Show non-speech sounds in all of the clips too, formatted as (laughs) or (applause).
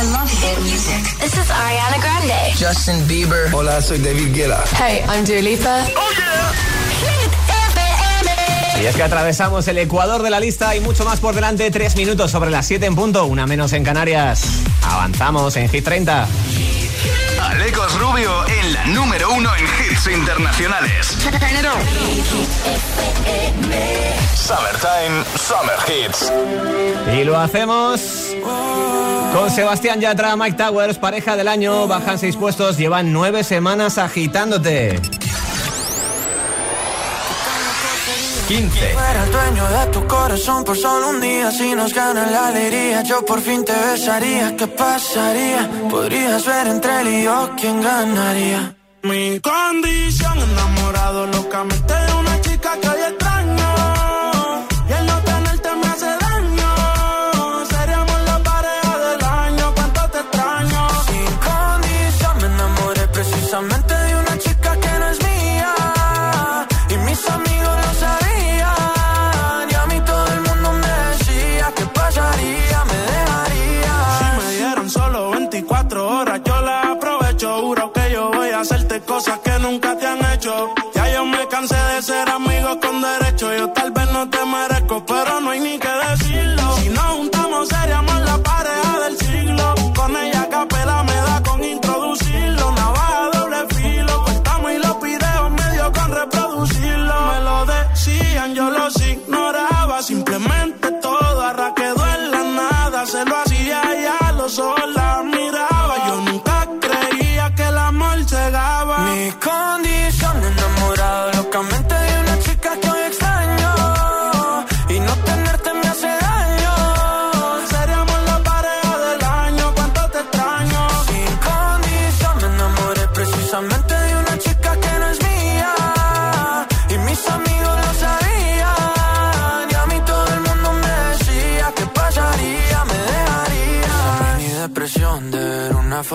I love hit music. This is Ariana Grande. Justin Bieber. Hola, soy David Guetta. Hey, I'm Dua Lipa. Oh yeah. Y es que atravesamos el ecuador de la lista y mucho más por delante. Tres minutos sobre las 7 en punto, una menos en Canarias. Avanzamos en Hit 30. Alecos Rubio en la número uno en hits internacionales. Summertime, Summer Hits. Y lo hacemos con Sebastián Yatra, Mike Towers, pareja del año. Bajan seis puestos, llevan nueve semanas agitándote. 15. Fuera el dueño de tu corazón por solo un día. Si nos gana la alegría, yo por fin te besaría. ¿Qué pasaría? Podrías ver entre él y yo quién ganaría. Mi condición, enamorado locamente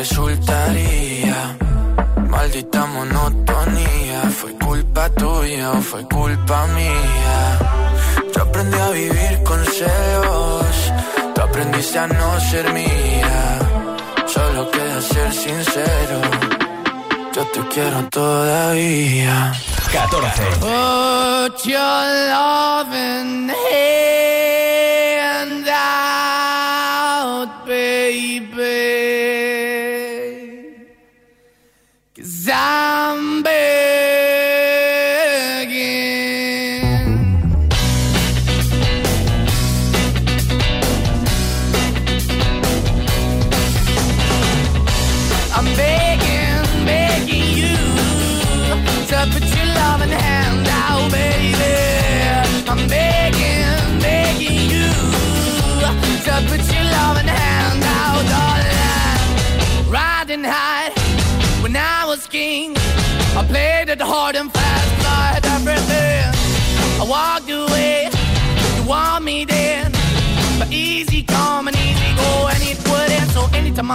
resultaría. Maldita monotonía, fue culpa tuya o fue culpa mía. Yo aprendí a vivir con celos, tú aprendiste a no ser mía. Solo queda ser sincero, yo te quiero todavía. 14. Put your loving hand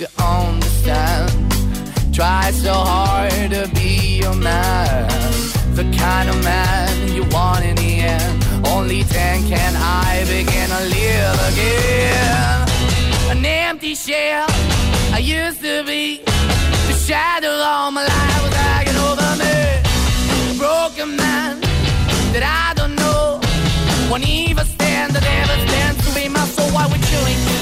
to understand. Try so hard to be your man, the kind of man you want in the end. Only then can I begin to live again. An empty shell I used to be, the shadow all my life was hanging over me.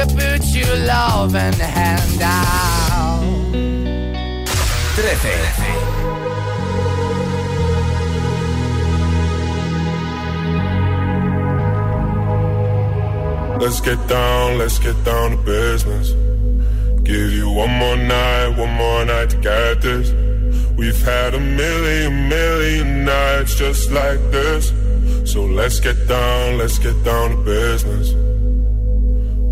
to put your loving hand out. 13. Let's get down, let's get down to business. Give you one more night, one more night to get this. We've had a million, million nights just like this. So let's get down, let's get down to business.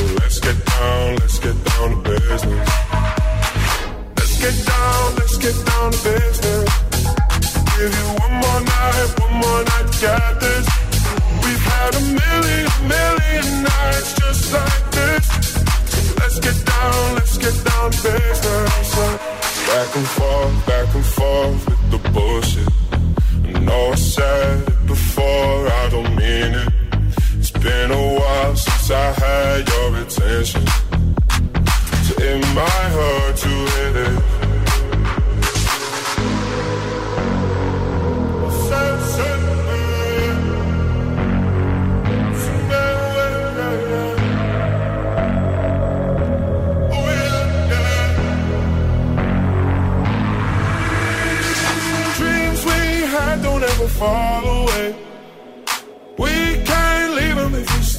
Let's get down, let's get down to business. Let's get down, let's get down to business. Give you one more night, one more night get this. We've had a million, million nights just like this. Let's get down, let's get down to business. Back and forth, back and forth with the bullshit. I know said it before, I don't mean it. Been a while since I had your attention. So it might hurt to hit it. Dreams we had don't ever fall away.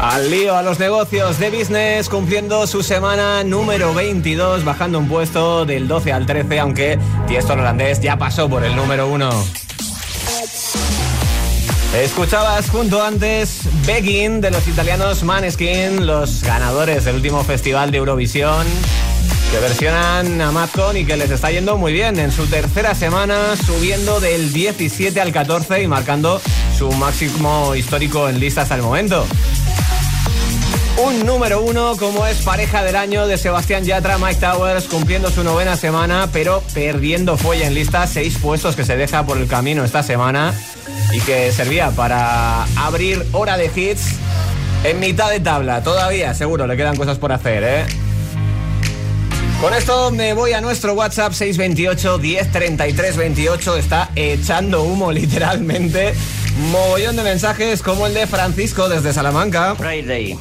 Al lío, a los negocios de business, cumpliendo su semana número 22, bajando un puesto del 12 al 13, aunque Tiesto holandés ya pasó por el número 1. Escuchabas junto antes Begging de los italianos Maneskin, los ganadores del último festival de Eurovisión. que versionan a Madcon y que les está yendo muy bien. En su tercera semana, subiendo del 17 al 14 y marcando su máximo histórico en lista hasta el momento. Un número uno como es pareja del año de Sebastián Yatra, Mike Towers, cumpliendo su novena semana, pero perdiendo fuelle en lista, seis puestos que se deja por el camino esta semana y que servía para abrir hora de hits en mitad de tabla. Todavía, seguro, le quedan cosas por hacer, ¿eh? Con esto me voy a nuestro WhatsApp 628 1033 28. Está echando humo (laughs) literalmente. Mogollón de mensajes como el de Francisco desde Salamanca. Friday,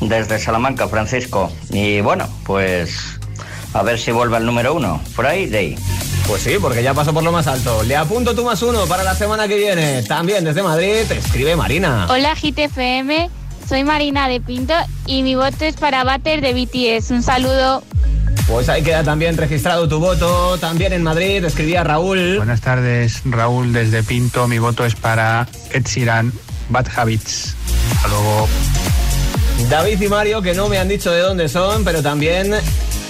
desde Salamanca, Francisco. Y bueno, pues a ver si vuelve al número uno. Friday. Pues sí, porque ya pasó por lo más alto. Le apunto tú más uno para la semana que viene. También desde Madrid, escribe Marina. Hola GTFM, soy Marina de Pinto y mi voto es para Bater de BTS. Un saludo. Pues ahí queda también registrado tu voto. También en Madrid escribía Raúl. Buenas tardes, Raúl desde Pinto. Mi voto es para Ed Sheeran, Bad Habits. Hasta luego. David y Mario, que no me han dicho de dónde son, pero también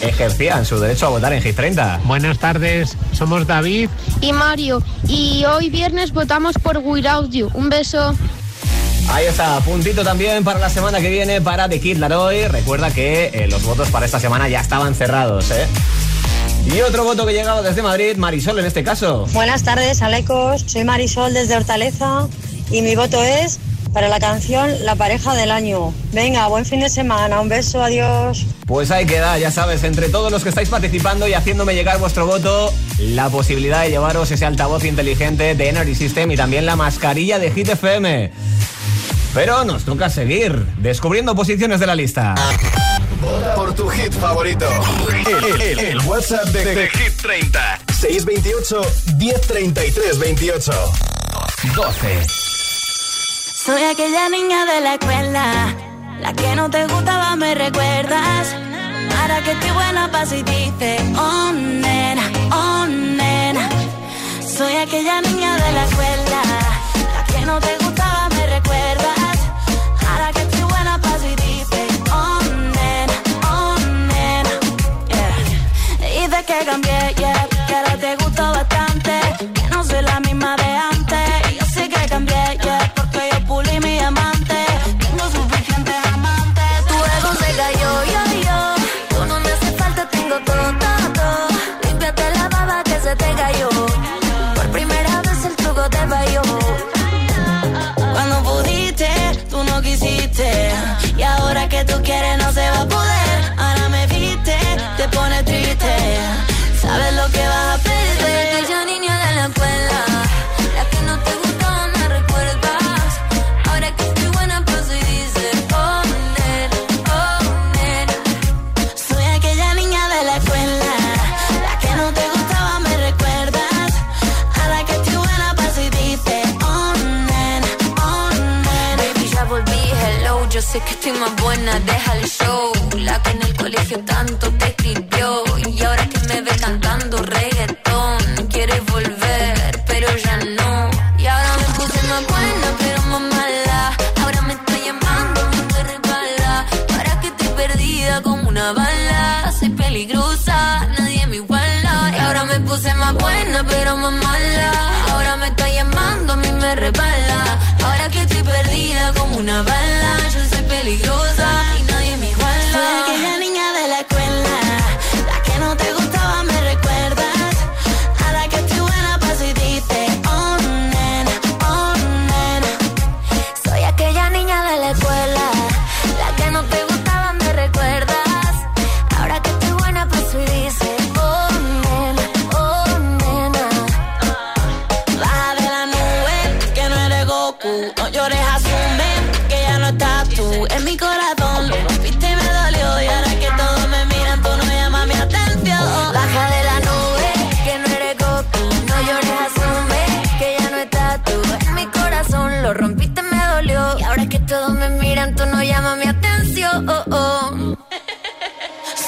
ejercían su derecho a votar en Hit 30. Buenas tardes, somos David y Mario. Y hoy viernes votamos por Without You. Un beso. Ahí está, puntito también para la semana que viene para The Kid Laroi. Recuerda que eh, los votos para esta semana ya estaban cerrados, ¿eh? Y otro voto que llegaba desde Madrid, Marisol en este caso. Buenas tardes, Alecos. Soy Marisol desde Hortaleza y mi voto es para la canción La pareja del año. Venga, buen fin de semana, un beso, adiós. Pues ahí queda, ya sabes, entre todos los que estáis participando y haciéndome llegar vuestro voto, la posibilidad de llevaros ese altavoz inteligente de Energy System y también la mascarilla de Hit FM. Pero nos toca seguir descubriendo posiciones de la lista. Vota por tu hit favorito. El, el- el WhatsApp de, de Hit 30. 628 1033 28. 12. Soy aquella niña de la escuela, la que no te gustaba, me recuerdas. Ahora que estoy buena pa' si dice, oh nena, oh nena. Soy aquella niña de la escuela, la que no te gustaba, me recuerdas. Ahora que estoy buena pa' si dice, oh nena, oh nena. Yeah. Dices que cambié, yeah, que ahora te gusto bastante. Que no soy la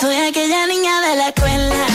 Soy aquella niña de la escuela,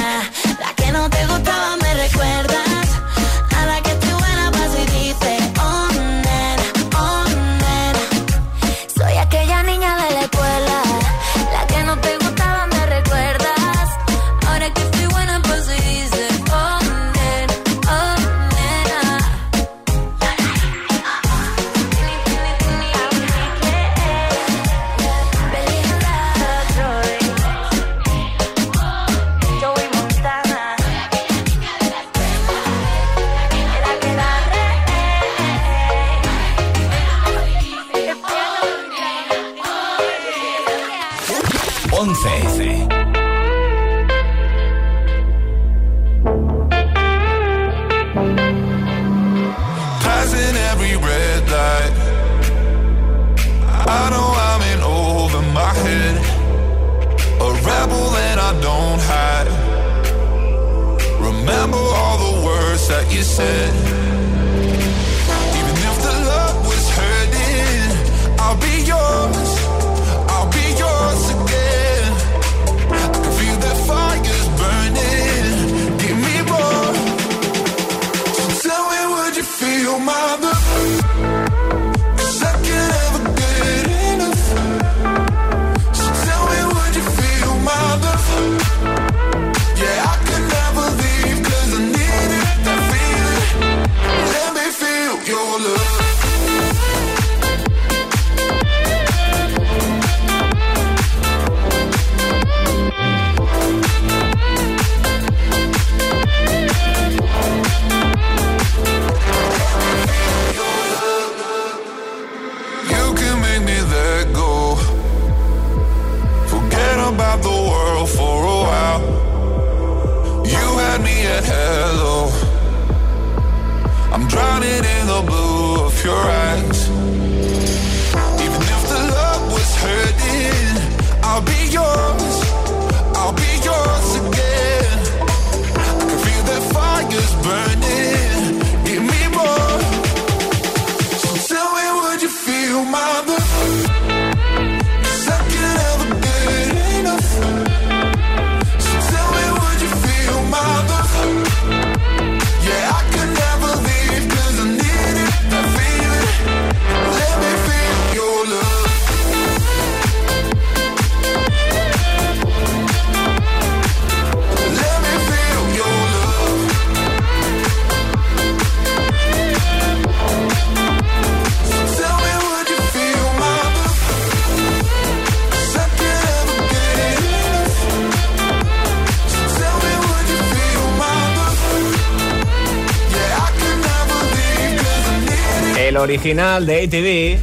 original de ATV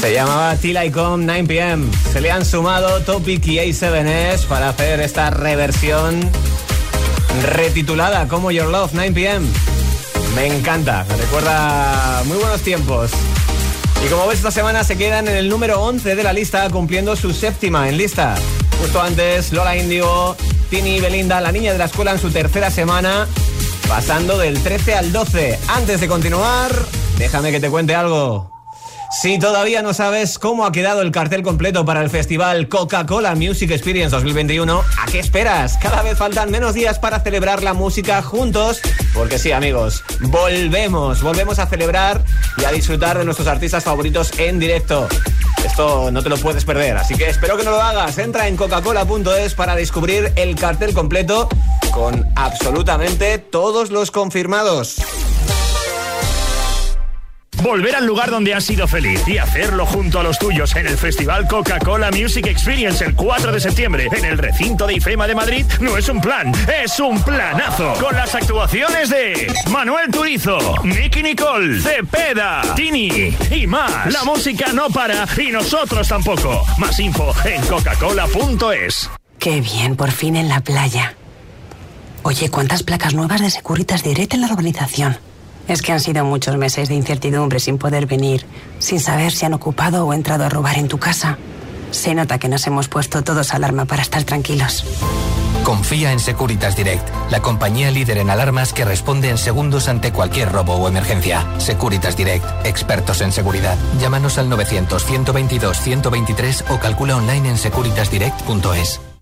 se llamaba Till I Come 9 pm. Se le han sumado Topic y A7S para hacer esta reversión retitulada como Your Love 9 pm. Me encanta, me recuerda muy buenos tiempos. Y como ves, esta semana se quedan en el número 11 de la lista, cumpliendo su séptima en lista. Justo antes, Lola Indio, Tini y Belinda, la niña de la escuela en su tercera semana pasando del 13 al 12. Antes de continuar, déjame que te cuente algo. Si todavía no sabes cómo ha quedado el cartel completo para el festival Coca-Cola Music Experience 2021, ¿a qué esperas? Cada vez faltan menos días para celebrar la música juntos, porque sí, amigos, volvemos, volvemos a celebrar y a disfrutar de nuestros artistas favoritos en directo. Esto no te lo puedes perder, así que espero que no lo hagas. Entra en coca-cola.es para descubrir el cartel completo con absolutamente todos los confirmados. Volver al lugar donde has sido feliz y hacerlo junto a los tuyos en el Festival Coca-Cola Music Experience el 4 de septiembre en el recinto de IFEMA de Madrid no es un plan, es un planazo. Con las actuaciones de Manuel Turizo, Nicky Nicole, Cepeda, Tini y más. La música no para y nosotros tampoco. Más info en coca-cola.es. Qué bien, por fin en la playa. Oye, ¿cuántas placas nuevas de Securitas Direct en la urbanización? Es que han sido muchos meses de incertidumbre sin poder venir, sin saber si han ocupado o entrado a robar en tu casa. Se nota que nos hemos puesto todos alarma para estar tranquilos. Confía en Securitas Direct, la compañía líder en alarmas que responde en segundos ante cualquier robo o emergencia. Securitas Direct, expertos en seguridad. Llámanos al 900-122-123 o calcula online en securitasdirect.es.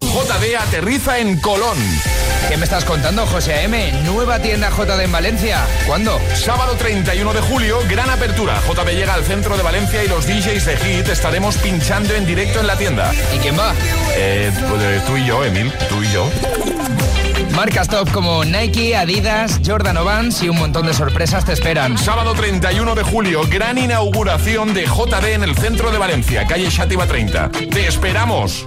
JD aterriza en Colón. ¿Qué me estás contando, José M? Nueva tienda JD en Valencia. ¿Cuándo? Sábado 31 de julio, gran apertura. JD llega al centro de Valencia y los DJs de Hit estaremos pinchando en directo en la tienda. ¿Y quién va? Eh, tú y yo, Emil. Tú y yo. Marcas top como Nike, Adidas, Jordan Vans y un montón de sorpresas te esperan. Sábado 31 de julio, gran inauguración de JD en el centro de Valencia, calle Xativa 30. ¡Te esperamos!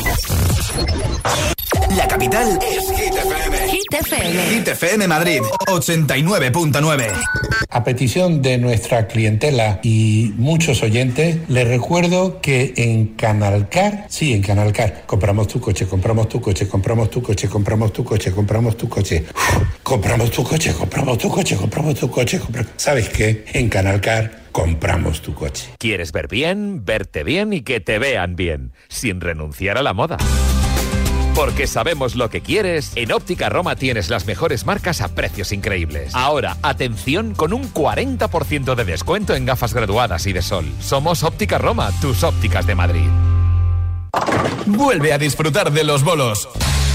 La capital es Hit FM. Hit FM. Hit FM Madrid, 89.9. A petición de nuestra clientela y muchos oyentes, les recuerdo que en Canalcar, sí, en Canalcar, compramos tu coche, compramos tu coche, compramos tu coche, compramos tu coche, compramos tu coche, compramos tu coche, compramos tu coche, compramos tu coche, ¿sabes qué? En Canalcar compramos tu coche. ¿Quieres ver bien, verte bien y que te vean bien, sin renunciar a la moda? Porque sabemos lo que quieres, en Óptica Roma tienes las mejores marcas a precios increíbles. Ahora, atención con un 40% de descuento en gafas graduadas y de sol. Somos Óptica Roma, tus ópticas de Madrid. Vuelve a disfrutar de los bolos.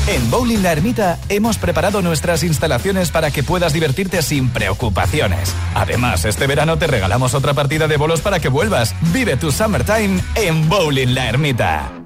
En Bowling La Ermita hemos preparado nuestras instalaciones para que puedas divertirte sin preocupaciones. Además, este verano te regalamos otra partida de bolos para que vuelvas. Vive tu summertime en Bowling La Ermita.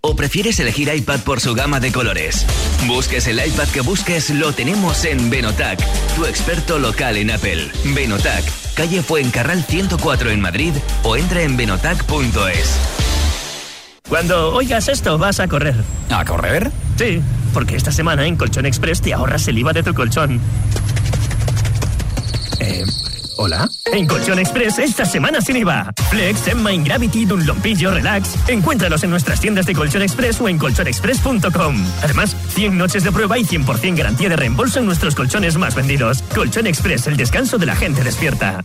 ¿O prefieres elegir iPad por su gama de colores? Busques el iPad que busques, lo tenemos en Benotac, tu experto local en Apple. Benotac, calle Fuencarral 104 en Madrid o entra en benotac.es. Cuando oigas esto, vas a correr. ¿A correr? Sí, porque esta semana en Colchón Express te ahorras el IVA de tu colchón. Eh, ¿Hola? En Colchón Express, esta semana sin IVA. Flex, Emma, Gravity, Dunlompillo, Relax. Encuéntralos en nuestras tiendas de Colchón Express o en colchonexpress.com. Además, 100 noches de prueba y 100% garantía de reembolso en nuestros colchones más vendidos. Colchón Express, el descanso de la gente despierta.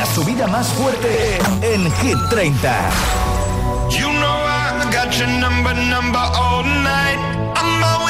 La subida más fuerte en Hit 30. You know I got your number, number all night. I'm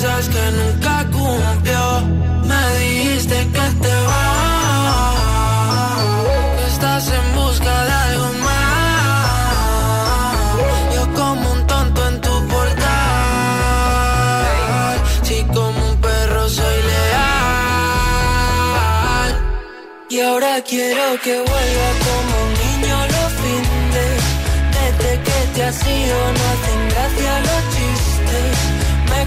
Promesas que nunca cumplió. Me dijiste que te vas, que estás en busca de algo más. Yo como un tonto en tu portal, si como un perro soy leal. Y ahora quiero que vuelva como un niño los fines. Desde que te has ido no hacen gracia los chistes. Me he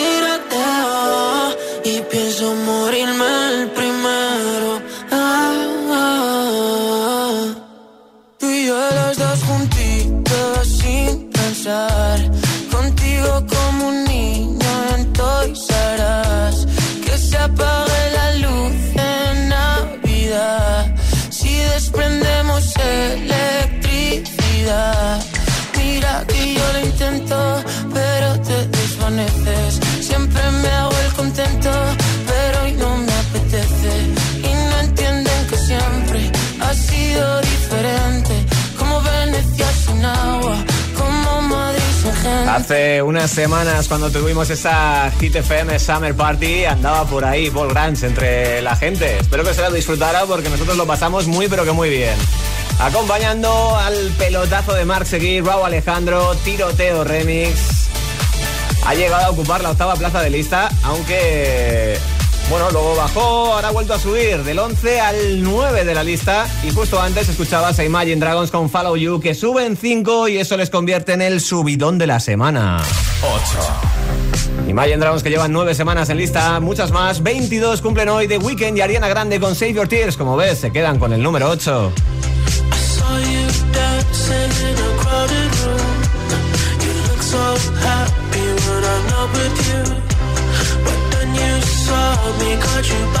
Hace unas semanas cuando tuvimos esa Hit FM Summer Party andaba por ahí Paul Grange entre la gente. Espero que se lo disfrutara porque nosotros lo pasamos muy pero que muy bien. Acompañando al pelotazo de Mark Seguí, Raúl Alejandro, Tiroteo Remix. Ha llegado a ocupar la octava plaza de lista, aunque bueno, luego bajó, ahora ha vuelto a subir del 11 al 9 de la lista. Y justo antes escuchabas a Imagine Dragons con Follow You, que suben 5 y eso les convierte en el subidón de la semana. 8. Imagine Dragons que llevan 9 semanas en lista, muchas más. 22 cumplen hoy de Weekend y Ariana Grande con Save Your Tears. Como ves, se quedan con el número 8. saw you you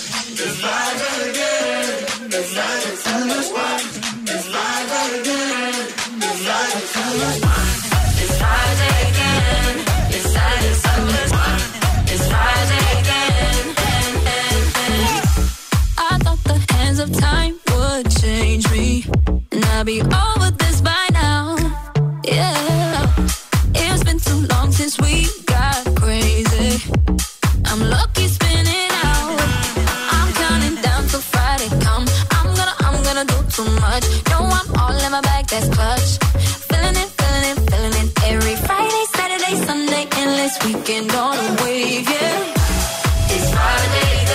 Sunday, endless weekend on a wave, yeah. It's Friday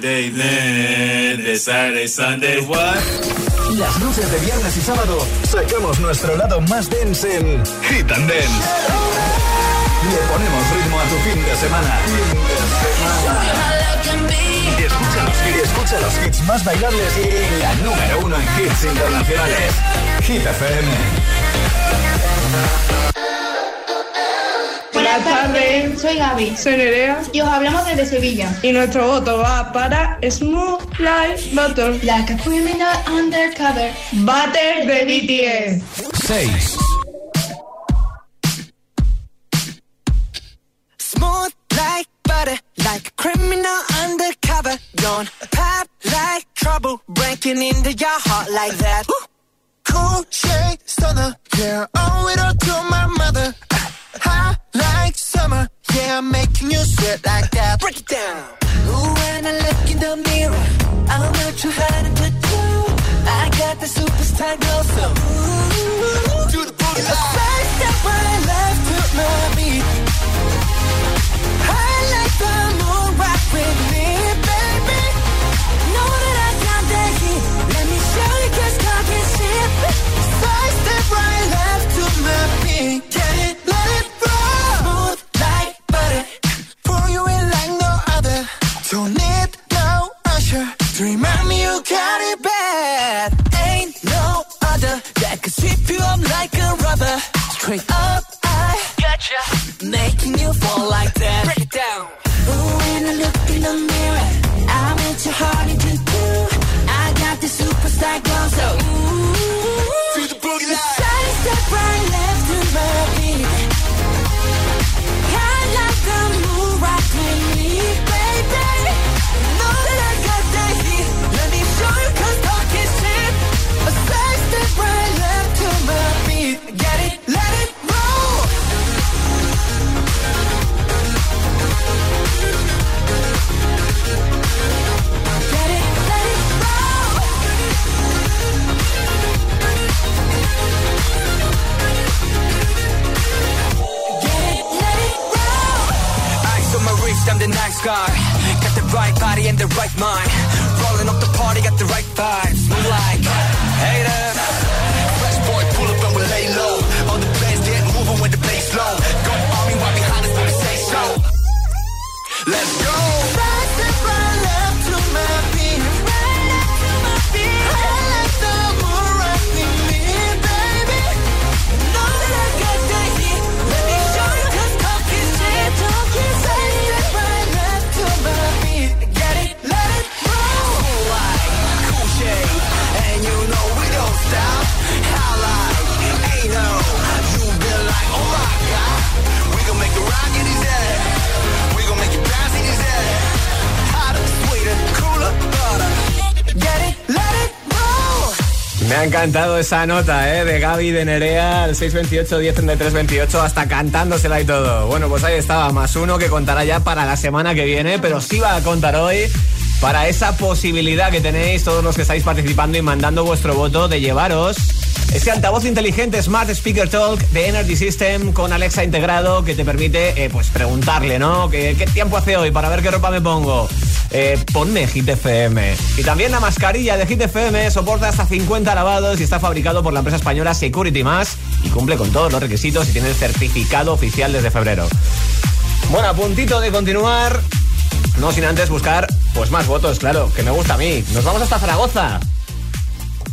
Friday Saturday, Sunday, what? Las luces de viernes y sábado sacamos nuestro lado más dense en Hit and Dance. Le ponemos ritmo a tu fin de semana. Y escucha los, hits, escucha los hits más bailables y la número uno en hits internacionales. Hit FM. Buenas tardes, soy Gaby. Soy Nerea. Y os hablamos desde Sevilla. Y nuestro voto va para Smooth Life Motor. Like a criminal undercover. Butter de BTS. 6. Smooth like butter, like a criminal undercover. Don't pop like trouble, breaking into your heart like that. Cool shade stunner, yeah, owe it all to my mother. Like summer, yeah, I'm making you sweat like that. Break it down. Ooh, when I look in the mirror, I'm not too hard to do. I got the superstar glow, so ooh, do the booty. A side step when I left to my beat. I like the moon rock with me, baby. Know that I got that heat. Let me show you 'cause talk is cheap. Side step right left to my beat. Straight up, I gotcha. Making you fall right mind. Rolling up the party, got the right vibes. Encantado esa nota, ¿eh? De Gaby de Nerea al 628 1033 28 hasta cantándosela y todo. Bueno, pues ahí estaba, más uno que contará ya para la semana que viene, pero sí va a contar hoy para esa posibilidad que tenéis todos los que estáis participando y mandando vuestro voto de llevaros ese altavoz inteligente Smart Speaker Talk de Energy System con Alexa integrado que te permite eh, pues preguntarle, ¿no? ¿Qué, ¿Qué tiempo hace hoy para ver qué ropa me pongo? Eh, ponme Hit FM. Y también la mascarilla de Hit FM soporta hasta 50 lavados y está fabricado por la empresa española Security Mask y cumple con todos los requisitos y tiene el certificado oficial desde febrero. Bueno, a puntito de continuar. No sin antes buscar pues más votos, claro, que me gusta a mí. Nos vamos hasta Zaragoza.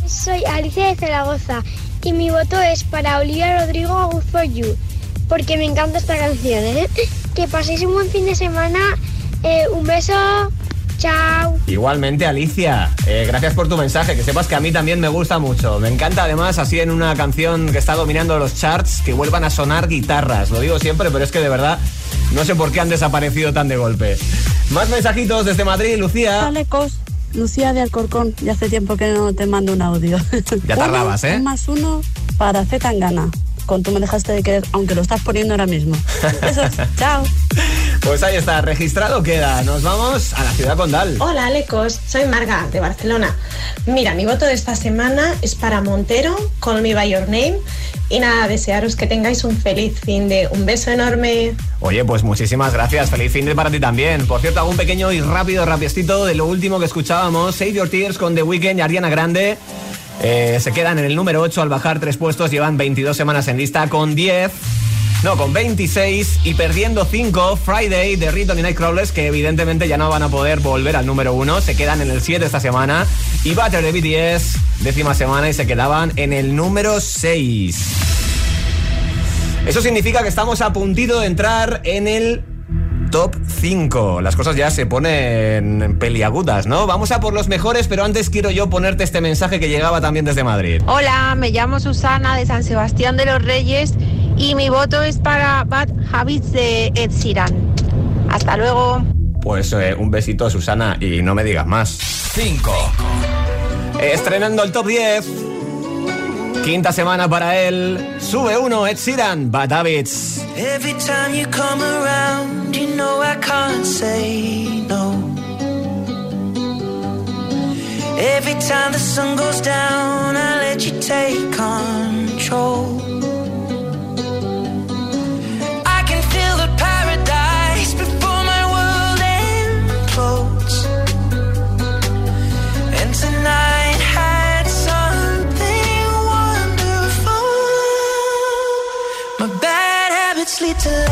Soy Alicia de Zaragoza y mi voto es para Olivia Rodrigo Good for You, porque me encanta esta canción. ¿eh? Que paséis un buen fin de semana. eh, un beso. Chao. Igualmente, Alicia, eh, gracias por tu mensaje. Que sepas que a mí también me gusta mucho. Me encanta además, así en una canción que está dominando los charts, que vuelvan a sonar guitarras. Lo digo siempre, pero es que de verdad no sé por qué han desaparecido tan de golpe. Más mensajitos desde Madrid, Lucía. Alecos, Lucía de Alcorcón. Ya hace tiempo que no te mando un audio. Ya tardabas, Uno, ¿eh? un más uno para Z Tangana. Con tú me dejaste de querer, aunque lo estás poniendo ahora mismo. Besos, (laughs) chao. Pues ahí está, registrado queda. Nos vamos a la ciudad condal. Hola Alecos, soy Marga de Barcelona. Mira, mi voto de esta semana es para Montero, Call Me By Your Name. Y nada, desearos que tengáis un feliz fin de un beso enorme. Oye, pues muchísimas gracias. Feliz fin de para ti también. Por cierto, hago un pequeño y rápido rapiestito de lo último que escuchábamos. Save Your Tears con The Weeknd y Ariana Grande. Eh, se quedan en el número 8 al bajar tres puestos. Llevan 22 semanas en lista con 10. No, con 26 y perdiendo 5, Friday de Riton y Nightcrawlers, que evidentemente ya no van a poder volver al número 1, se quedan en el 7 esta semana. Y Butter de BTS, décima semana y se quedaban en el número 6. Eso significa que estamos a puntito de entrar en el top 5. Las cosas ya se ponen peliagudas, ¿no? Vamos a por los mejores, pero antes quiero yo ponerte este mensaje que llegaba también desde Madrid. Hola, me llamo Susana de San Sebastián de los Reyes y mi voto es para Bad Habits de Ed Sheeran. Hasta luego. Pues eh, un besito a Susana y no me digas más. 5. Estrenando el top 10. Quinta semana para él. Sube uno, Ed Sheeran, Bad. Every time you come around, you know I can't say no. Every time the sun goes down, I let you take control. Habits lead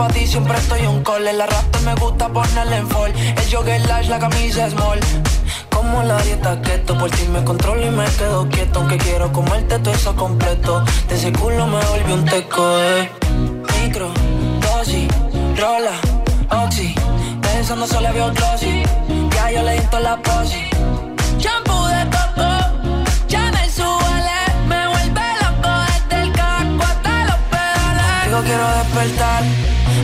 para ti siempre estoy un call. la arrastre me gusta ponerle en fall. El jogger lash, la camisa small. Como la dieta keto, por ti me controlo y me quedo quieto. Aunque quiero comerte todo eso completo. De ese culo me volvió un teco, eh. Micro, dosis, rola, oxi. Pensando solo había un glossy. Ya yo le di la posi. Shampoo de coco. quiero despertar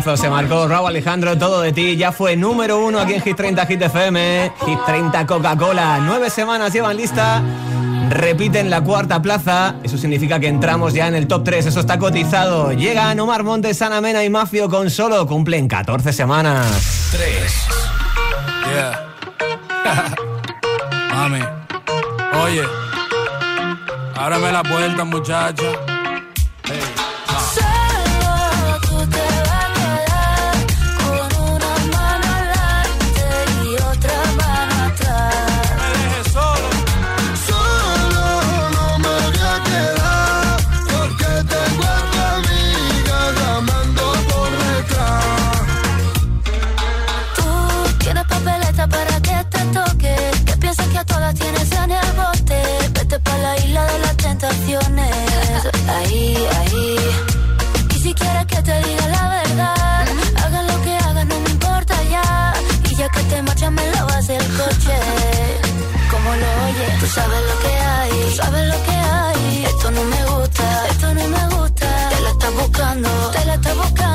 Se marcó Raúl Alejandro, todo de ti. Ya fue número uno aquí en Hit 30 Hit FM. Hit 30 Coca-Cola. Nueve semanas llevan lista. Repiten la cuarta plaza. Eso significa que entramos ya en el top 3. Eso está cotizado. Llegan Omar Montes, Sana Mena y Mafio con solo. Cumplen 14 semanas. 3. Yeah. (laughs) Mami. Oye. Ábrame la puerta, muchacha. Hey. Lavas el coche. Como lo oyes, tú sabes lo que hay, tú sabes lo que hay. Esto no me gusta, esto no me gusta. Te la estás buscando, te la estás buscando.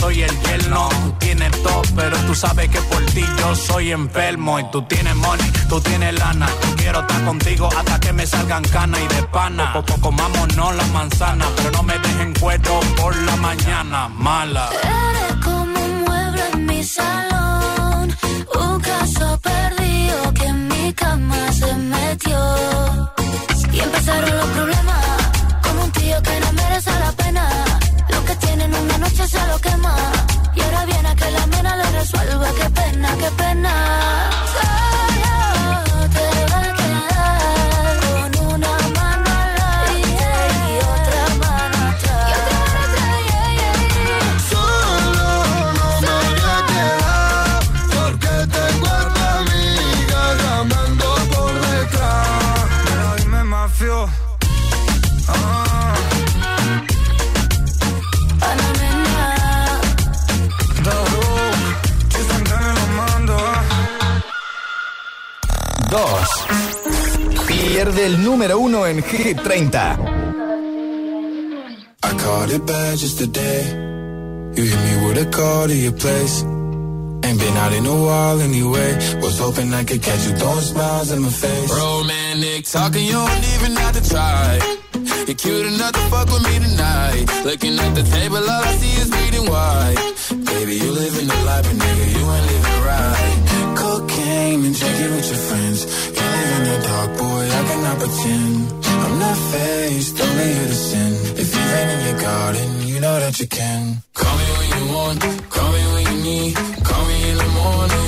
Soy el yerno. Tú tienes todo, pero tú sabes que por ti yo soy enfermo. Y tú tienes money, tú tienes lana. Quiero estar contigo hasta que me salgan canas y de pana. Po- po- Comámonos la manzana, pero no me dejen cuerdo por la mañana. Mala. Eres como un mueble en mi salón, un caso perdido que en mi cama se metió. Y empezaron los problemas, pena, qué pena. El número uno en Hit 30. I caught it bad just today. You hit me with a call to your place. Ain't been out in a while anyway. Was hoping I could catch you throwing smiles in my face. Romantic talking, you don't even have to try. You're cute enough to fuck with me tonight. Looking at the table, all I see is bleeding white. Baby, you living the life, but nigga, you ain't living right. Cocaine and drinking with your friends. In the dark, boy, I cannot pretend. I'm not faced, only here to sin. If you've in your garden, you know that you can. Call me when you want, call me when you need. Call me in the morning,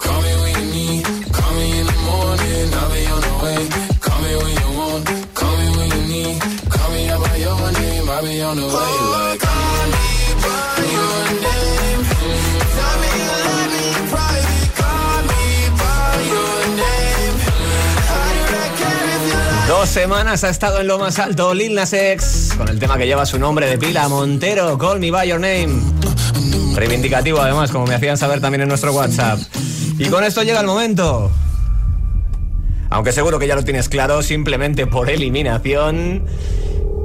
way. Call me when you want, call me when you need. Call me out by your name, I'll be on the way. Like, call me by your name. Tell me you love me in private. Call me by your name. I do not care if you like Dos semanas ha estado en lo más alto Lil Nas X con el tema que lleva su nombre de pila Montero, Call Me By Your Name. Reivindicativo además, como me hacían saber también en nuestro WhatsApp. Y con esto llega el momento. Aunque seguro que ya lo tienes claro, simplemente por eliminación.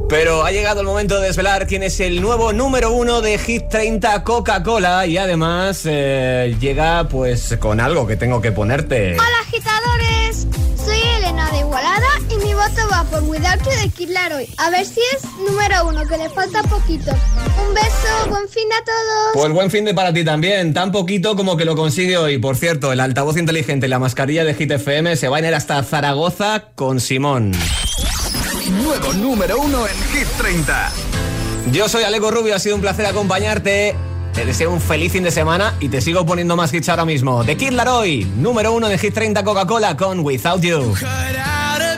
Pero ha llegado el momento de desvelar quién es el nuevo número uno de Hit 30 Coca-Cola y además eh, llega pues con algo que tengo que ponerte. Hola agitadores, de y mi voto va por Without You de Kid Laroi. A ver si es número uno, que le falta poquito. Un beso, buen fin a todos. Pues buen fin de para ti también, tan poquito como que lo consigue hoy. Por cierto, el altavoz inteligente y la mascarilla de Hit FM se van a ir hasta Zaragoza con Simón. Nuevo número uno en Hit 30. Yo soy Aleco Rubio, ha sido un placer acompañarte. Te deseo un feliz fin de semana y te sigo poniendo más hits ahora mismo. The Kid Laroi, número uno de Hit 30 Coca-Cola con Without You.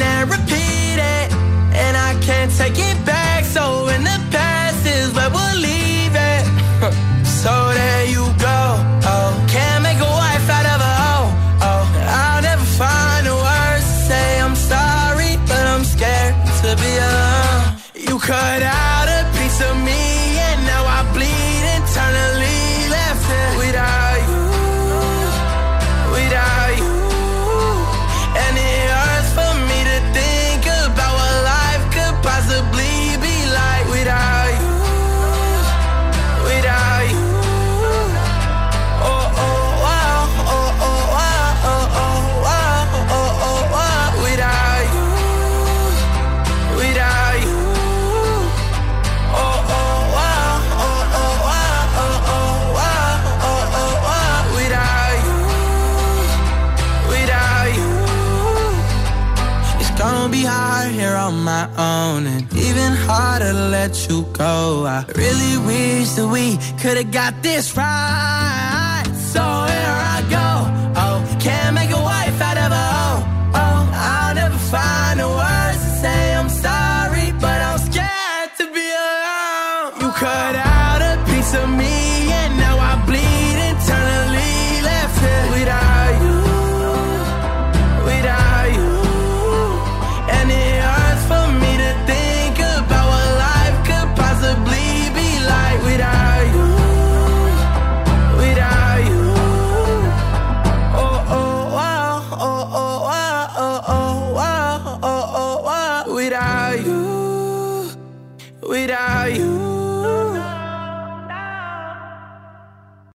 and repeat it and I can't take it back. So in the past to go. I really wish that we could have got this right. So here I go. Oh, can't make a wife out of a oh, oh, I'll never find.